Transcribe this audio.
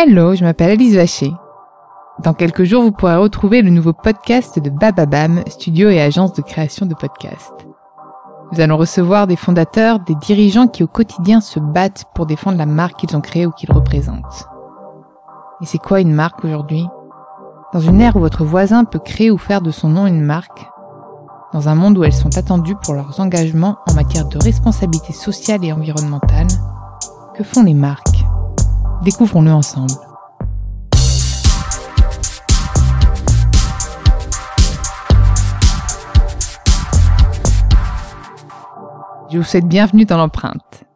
Hello, je m'appelle Alice Vacher. Dans quelques jours, vous pourrez retrouver le nouveau podcast de Bababam, studio et agence de création de podcasts. Nous allons recevoir des fondateurs, des dirigeants qui au quotidien se battent pour défendre la marque qu'ils ont créée ou qu'ils représentent. Et c'est quoi une marque aujourd'hui? Dans une ère où votre voisin peut créer ou faire de son nom une marque, dans un monde où elles sont attendues pour leurs engagements en matière de responsabilité sociale et environnementale, que font les marques? Découvrons-le ensemble. Je vous souhaite bienvenue dans l'empreinte.